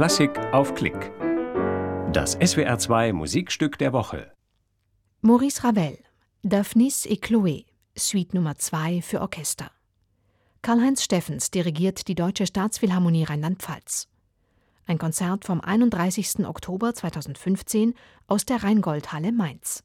Klassik auf Klick. Das SWR2 Musikstück der Woche. Maurice Ravel, Daphnis et Chloé, Suite Nummer 2 für Orchester. Karl-Heinz Steffens dirigiert die Deutsche Staatsphilharmonie Rheinland-Pfalz. Ein Konzert vom 31. Oktober 2015 aus der Rheingoldhalle Mainz.